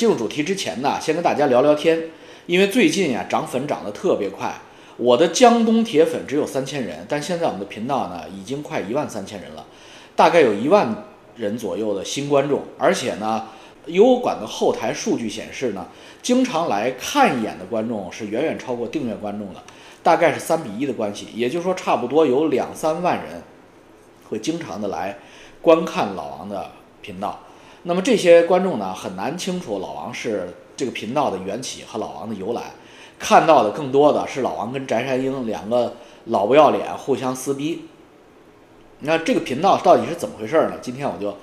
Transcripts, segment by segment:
进入主题之前呢，先跟大家聊聊天，因为最近呀涨粉涨得特别快，我的江东铁粉只有三千人，但现在我们的频道呢已经快一万三千人了，大概有一万人左右的新观众，而且呢，油管的后台数据显示呢，经常来看一眼的观众是远远超过订阅观众的，大概是三比一的关系，也就是说差不多有两三万人会经常的来观看老王的频道。那么这些观众呢，很难清楚老王是这个频道的缘起和老王的由来，看到的更多的是老王跟翟山鹰两个老不要脸互相撕逼。那这个频道到底是怎么回事呢？今天我就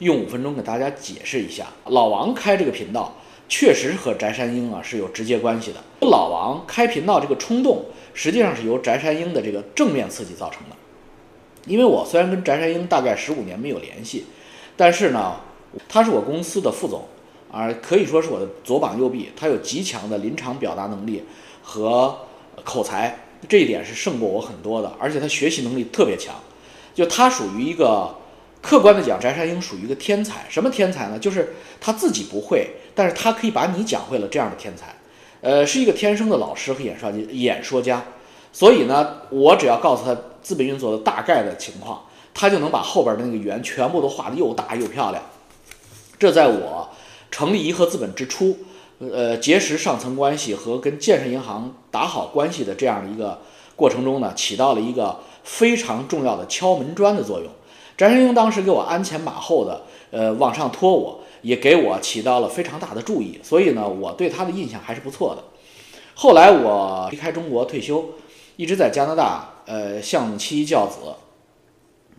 用五分钟给大家解释一下。老王开这个频道，确实和翟山鹰啊是有直接关系的。老王开频道这个冲动，实际上是由翟山鹰的这个正面刺激造成的。因为我虽然跟翟山鹰大概十五年没有联系，但是呢。他是我公司的副总，啊，可以说是我的左膀右臂。他有极强的临场表达能力和口才，这一点是胜过我很多的。而且他学习能力特别强，就他属于一个客观的讲，翟山鹰属于一个天才。什么天才呢？就是他自己不会，但是他可以把你讲会了这样的天才。呃，是一个天生的老师和演说家，演说家。所以呢，我只要告诉他资本运作的大概的情况，他就能把后边的那个圆全部都画得又大又漂亮。这在我成立颐和资本之初，呃，结识上层关系和跟建设银行打好关系的这样的一个过程中呢，起到了一个非常重要的敲门砖的作用。翟山鹰当时给我鞍前马后的，呃，往上拖我，也给我起到了非常大的注意，所以呢，我对他的印象还是不错的。后来我离开中国退休，一直在加拿大，呃，相妻教子，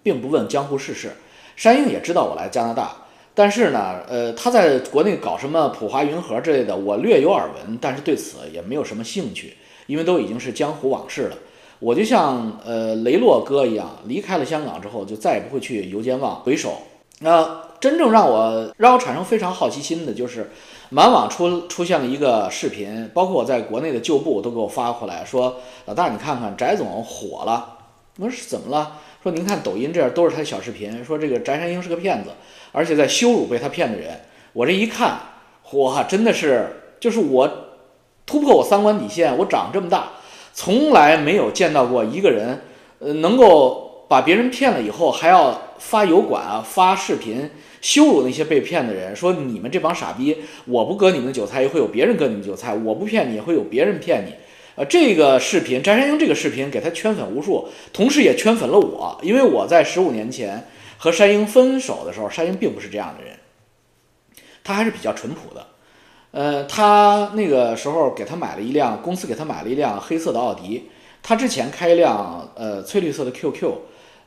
并不问江湖世事。山鹰也知道我来加拿大。但是呢，呃，他在国内搞什么普华云和之类的，我略有耳闻，但是对此也没有什么兴趣，因为都已经是江湖往事了。我就像呃雷洛哥一样，离开了香港之后，就再也不会去游间望回首。那真正让我让我产生非常好奇心的，就是满网出出现了一个视频，包括我在国内的旧部都给我发过来，说老大你看看翟总火了，我说是怎么了？说您看抖音这样都是他的小视频，说这个翟山鹰是个骗子。而且在羞辱被他骗的人，我这一看，哇，真的是，就是我突破我三观底线。我长这么大，从来没有见到过一个人，呃，能够把别人骗了以后，还要发油管啊、发视频羞辱那些被骗的人，说你们这帮傻逼，我不割你们的韭菜，也会有别人割你们韭菜；我不骗你，也会有别人骗你。呃，这个视频，翟山鹰这个视频给他圈粉无数，同时也圈粉了我，因为我在十五年前。和山鹰分手的时候，山鹰并不是这样的人，他还是比较淳朴的。呃，他那个时候给他买了一辆公司给他买了一辆黑色的奥迪，他之前开一辆呃翠绿色的 QQ，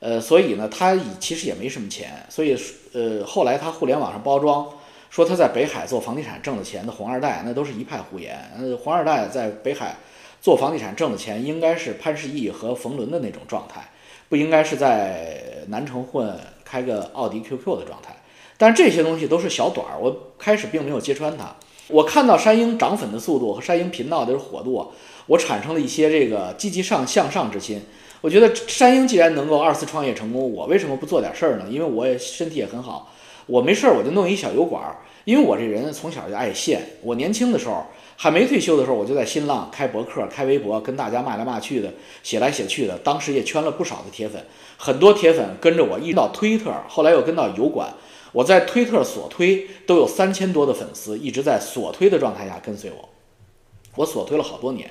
呃，所以呢，他其实也没什么钱，所以呃，后来他互联网上包装说他在北海做房地产挣的钱的红二代，那都是一派胡言。呃，红二代在北海做房地产挣的钱，应该是潘石屹和冯仑的那种状态，不应该是在南城混。开个奥迪 QQ 的状态，但这些东西都是小短儿。我开始并没有揭穿它。我看到山鹰涨粉的速度和山鹰频道的火度，我产生了一些这个积极上向上之心。我觉得山鹰既然能够二次创业成功，我为什么不做点事儿呢？因为我也身体也很好，我没事儿我就弄一小油管儿。因为我这人从小就爱现，我年轻的时候还没退休的时候，我就在新浪开博客、开微博，跟大家骂来骂去的，写来写去的。当时也圈了不少的铁粉。很多铁粉跟着我一直到推特，后来又跟到油管。我在推特锁推都有三千多的粉丝，一直在锁推的状态下跟随我。我锁推了好多年，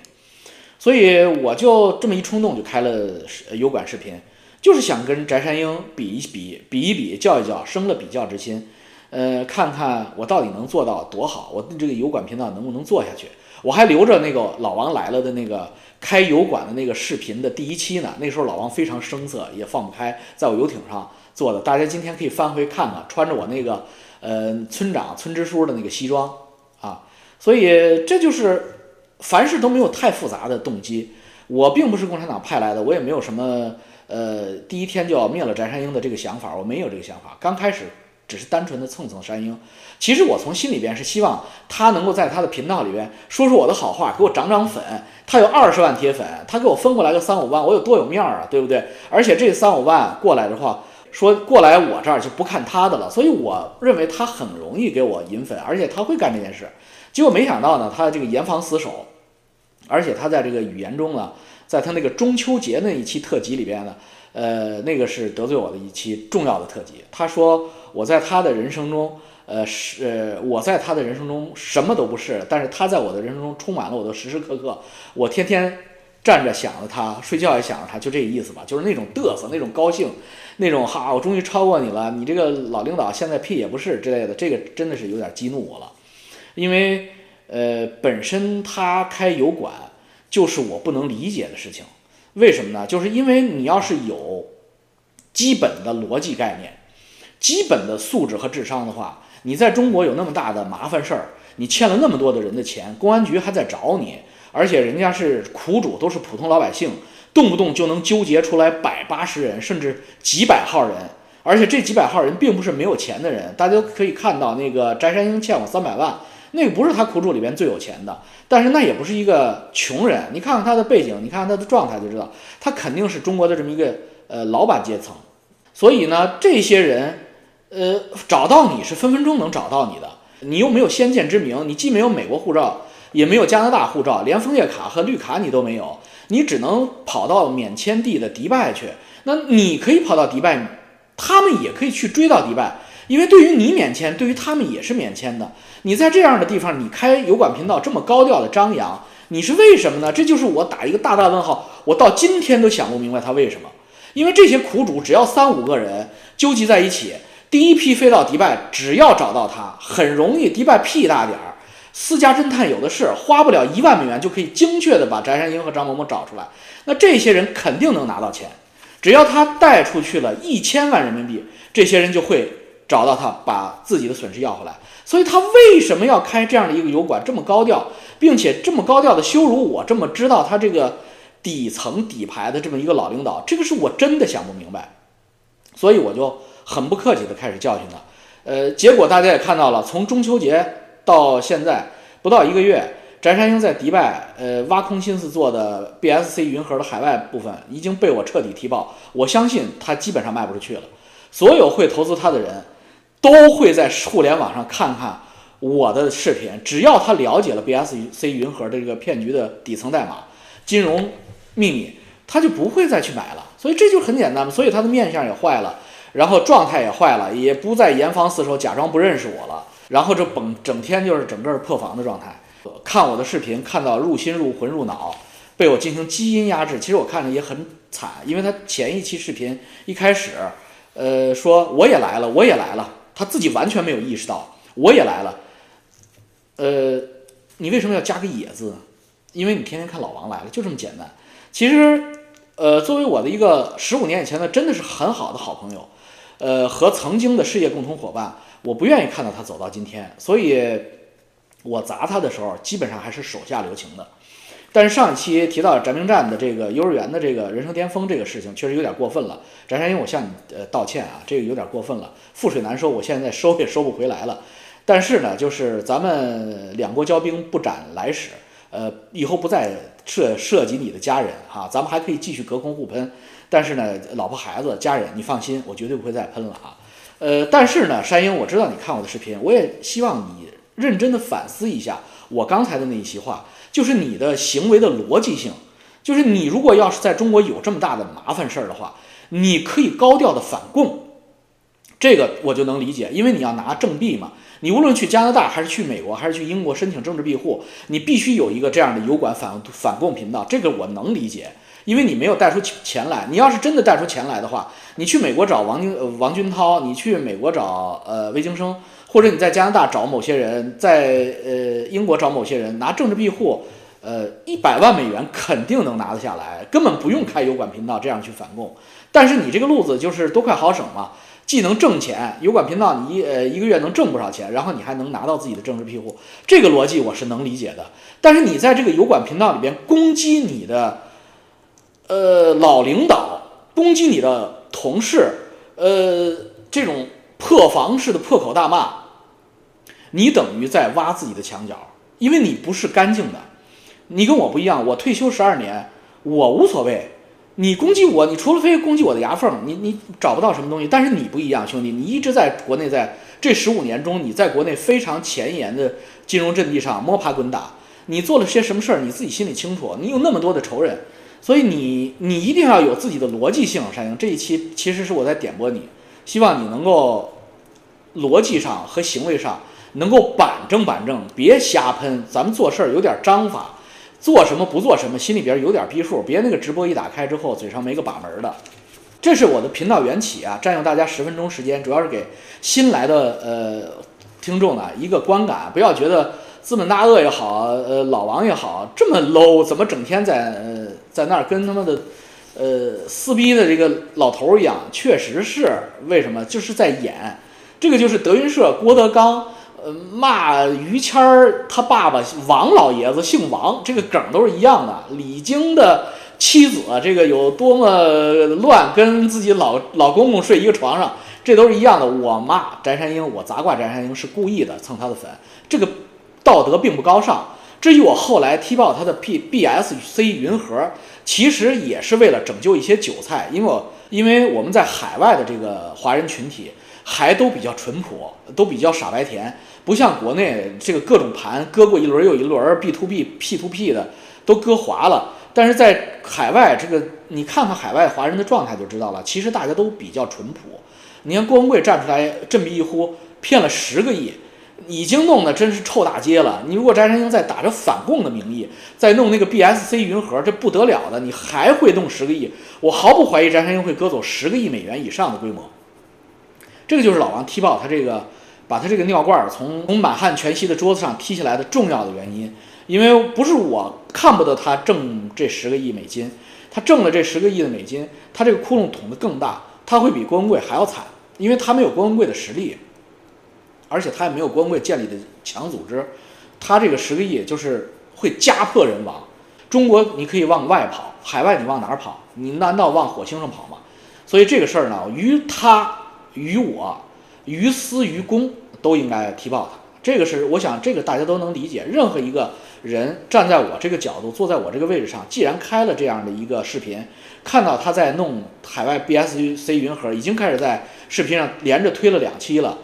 所以我就这么一冲动就开了油管视频，就是想跟翟山鹰比一比，比一比，较一较，生了比较之心。呃，看看我到底能做到多好，我这个油管频道能不能做下去？我还留着那个老王来了的那个。开油管的那个视频的第一期呢，那时候老王非常生涩，也放不开，在我游艇上做的。大家今天可以翻回看看，穿着我那个呃村长村支书的那个西装啊。所以这就是凡事都没有太复杂的动机。我并不是共产党派来的，我也没有什么呃第一天就要灭了翟山鹰的这个想法，我没有这个想法。刚开始只是单纯的蹭蹭山鹰。其实我从心里边是希望他能够在他的频道里边说说我的好话，给我涨涨粉。他有二十万铁粉，他给我分过来个三五万，我有多有面儿啊，对不对？而且这三五万过来的话，说过来我这儿就不看他的了，所以我认为他很容易给我引粉，而且他会干这件事。结果没想到呢，他这个严防死守，而且他在这个语言中呢，在他那个中秋节那一期特辑里边呢，呃，那个是得罪我的一期重要的特辑。他说我在他的人生中，呃，是呃我在他的人生中什么都不是，但是他在我的人生中充满了我的时时刻刻，我天天。站着想着他，睡觉也想着他，就这个意思吧，就是那种嘚瑟，那种高兴，那种哈，我终于超过你了，你这个老领导现在屁也不是之类的，这个真的是有点激怒我了，因为呃，本身他开油管就是我不能理解的事情，为什么呢？就是因为你要是有基本的逻辑概念、基本的素质和智商的话，你在中国有那么大的麻烦事儿，你欠了那么多的人的钱，公安局还在找你。而且人家是苦主，都是普通老百姓，动不动就能纠结出来百八十人，甚至几百号人。而且这几百号人并不是没有钱的人，大家都可以看到，那个翟山鹰欠我三百万，那个不是他苦主里边最有钱的，但是那也不是一个穷人。你看看他的背景，你看看他的状态就知道，他肯定是中国的这么一个呃老板阶层。所以呢，这些人，呃，找到你是分分钟能找到你的，你又没有先见之明，你既没有美国护照。也没有加拿大护照，连枫叶卡和绿卡你都没有，你只能跑到免签地的迪拜去。那你可以跑到迪拜，他们也可以去追到迪拜，因为对于你免签，对于他们也是免签的。你在这样的地方，你开油管频道这么高调的张扬，你是为什么呢？这就是我打一个大大问号，我到今天都想不明白他为什么。因为这些苦主只要三五个人纠集在一起，第一批飞到迪拜，只要找到他，很容易，迪拜屁大点儿。私家侦探有的是，花不了一万美元就可以精确的把翟山鹰和张某某找出来。那这些人肯定能拿到钱，只要他带出去了一千万人民币，这些人就会找到他，把自己的损失要回来。所以他为什么要开这样的一个油管，这么高调，并且这么高调的羞辱我？这么知道他这个底层底牌的这么一个老领导，这个是我真的想不明白。所以我就很不客气的开始教训他。呃，结果大家也看到了，从中秋节。到现在不到一个月，翟山鹰在迪拜，呃，挖空心思做的 BSC 云盒的海外部分已经被我彻底踢爆。我相信他基本上卖不出去了。所有会投资他的人，都会在互联网上看看我的视频。只要他了解了 BSC 云盒的这个骗局的底层代码、金融秘密，他就不会再去买了。所以这就很简单嘛。所以他的面相也坏了，然后状态也坏了，也不再严防死守，假装不认识我了。然后这整整天就是整个破防的状态，看我的视频看到入心入魂入脑，被我进行基因压制。其实我看着也很惨，因为他前一期视频一开始，呃，说我也来了，我也来了，他自己完全没有意识到我也来了。呃，你为什么要加个野字？因为你天天看老王来了，就这么简单。其实，呃，作为我的一个十五年以前的真的是很好的好朋友，呃，和曾经的事业共同伙伴。我不愿意看到他走到今天，所以我砸他的时候基本上还是手下留情的。但是上一期提到翟明站的这个幼儿园的这个人生巅峰这个事情，确实有点过分了。翟山鹰，我向你呃道歉啊，这个有点过分了，覆水难收，我现在收也收不回来了。但是呢，就是咱们两国交兵不斩来使，呃，以后不再涉涉及你的家人哈，咱们还可以继续隔空互喷。但是呢，老婆孩子家人，你放心，我绝对不会再喷了哈。呃，但是呢，山鹰，我知道你看我的视频，我也希望你认真的反思一下我刚才的那一席话，就是你的行为的逻辑性，就是你如果要是在中国有这么大的麻烦事儿的话，你可以高调的反共，这个我就能理解，因为你要拿政币嘛，你无论去加拿大还是去美国还是去英国申请政治庇护，你必须有一个这样的油管反反共频道，这个我能理解。因为你没有带出钱来，你要是真的带出钱来的话，你去美国找王军呃王军涛，你去美国找呃魏京生，或者你在加拿大找某些人，在呃英国找某些人拿政治庇护，呃一百万美元肯定能拿得下来，根本不用开油管频道这样去反共。但是你这个路子就是多快好省嘛，既能挣钱，油管频道你一呃一个月能挣不少钱，然后你还能拿到自己的政治庇护，这个逻辑我是能理解的。但是你在这个油管频道里边攻击你的。呃，老领导攻击你的同事，呃，这种破防式的破口大骂，你等于在挖自己的墙角，因为你不是干净的，你跟我不一样，我退休十二年，我无所谓，你攻击我，你除了非攻击我的牙缝，你你找不到什么东西。但是你不一样，兄弟，你一直在国内，在这十五年中，你在国内非常前沿的金融阵地上摸爬滚打，你做了些什么事儿，你自己心里清楚。你有那么多的仇人，所以你你一定要有自己的逻辑性。山鹰这一期其实是我在点拨你，希望你能够逻辑上和行为上能够板正板正，别瞎喷。咱们做事儿有点章法。做什么不做什么，心里边有点逼数，别那个直播一打开之后嘴上没个把门的。这是我的频道缘起啊，占用大家十分钟时间，主要是给新来的呃听众呢一个观感，不要觉得资本大鳄也好，呃老王也好这么 low，怎么整天在呃在那儿跟他妈的呃撕逼的这个老头一样？确实是为什么？就是在演，这个就是德云社郭德纲。呃，骂于谦儿他爸爸王老爷子姓王，这个梗都是一样的。李菁的妻子这个有多么乱，跟自己老老公公睡一个床上，这都是一样的。我骂翟山鹰，我砸挂翟山鹰是故意的蹭他的粉，这个道德并不高尚。至于我后来踢爆他的 P B S C 云盒，其实也是为了拯救一些韭菜，因为我因为我们在海外的这个华人群体。还都比较淳朴，都比较傻白甜，不像国内这个各种盘割过一轮又一轮，B to B、P to P 的都割滑了。但是在海外，这个你看看海外华人的状态就知道了，其实大家都比较淳朴。你看郭文贵站出来振臂一呼，骗了十个亿，已经弄得真是臭大街了。你如果翟山鹰在打着反共的名义，在弄那个 BSC 云盒，这不得了的，你还会弄十个亿？我毫不怀疑翟山鹰会割走十个亿美元以上的规模。这个就是老王踢爆他这个，把他这个尿罐从从满汉全席的桌子上踢下来的重要的原因，因为不是我看不得他挣这十个亿美金，他挣了这十个亿的美金，他这个窟窿捅得更大，他会比郭文贵还要惨，因为他没有郭文贵的实力，而且他也没有郭文贵建立的强组织，他这个十个亿就是会家破人亡。中国你可以往外跑，海外你往哪儿跑？你难道往火星上跑吗？所以这个事儿呢，于他。于我，于私于公都应该踢爆他。这个是我想，这个大家都能理解。任何一个人站在我这个角度，坐在我这个位置上，既然开了这样的一个视频，看到他在弄海外 BSC 云盒，已经开始在视频上连着推了两期了，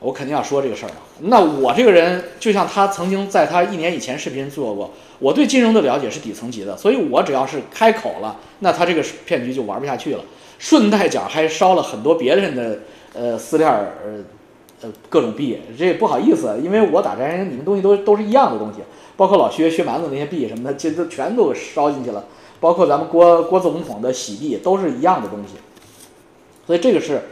我肯定要说这个事儿了。那我这个人就像他曾经在他一年以前视频做过，我对金融的了解是底层级的，所以我只要是开口了，那他这个骗局就玩不下去了。顺带脚还烧了很多别人的呃私链呃各种币，这也不好意思，因为我打战你们东西都都是一样的东西，包括老薛薛蛮子那些币什么的，这都全都烧进去了，包括咱们郭郭总统的洗币都是一样的东西，所以这个是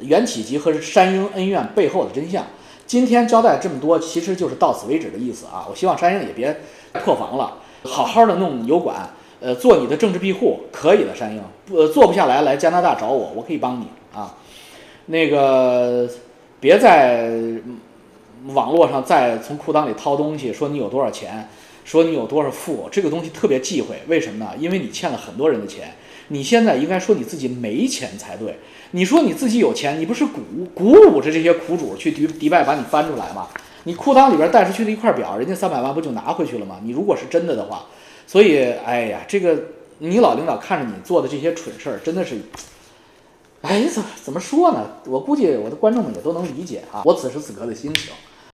缘起及和山鹰恩怨背后的真相。今天交代这么多，其实就是到此为止的意思啊！我希望山鹰也别破防了，好好的弄油管。呃，做你的政治庇护可以的，山鹰，呃，做不下来来加拿大找我，我可以帮你啊。那个，别在网络上再从裤裆里掏东西，说你有多少钱，说你有多少富，这个东西特别忌讳。为什么呢？因为你欠了很多人的钱。你现在应该说你自己没钱才对。你说你自己有钱，你不是鼓鼓舞着这些苦主去迪迪拜把你翻出来吗？你裤裆里边带出去的一块表，人家三百万不就拿回去了吗？你如果是真的的话。所以，哎呀，这个你老领导看着你做的这些蠢事儿，真的是，哎，怎怎么说呢？我估计我的观众们也都能理解啊，我此时此刻的心情。